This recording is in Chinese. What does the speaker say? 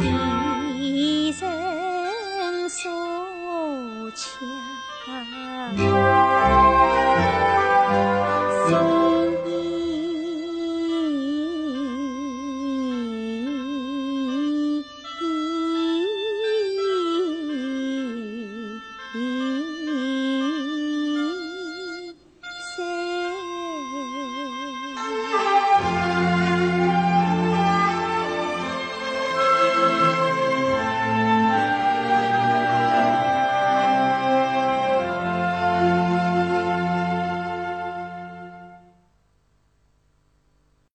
你。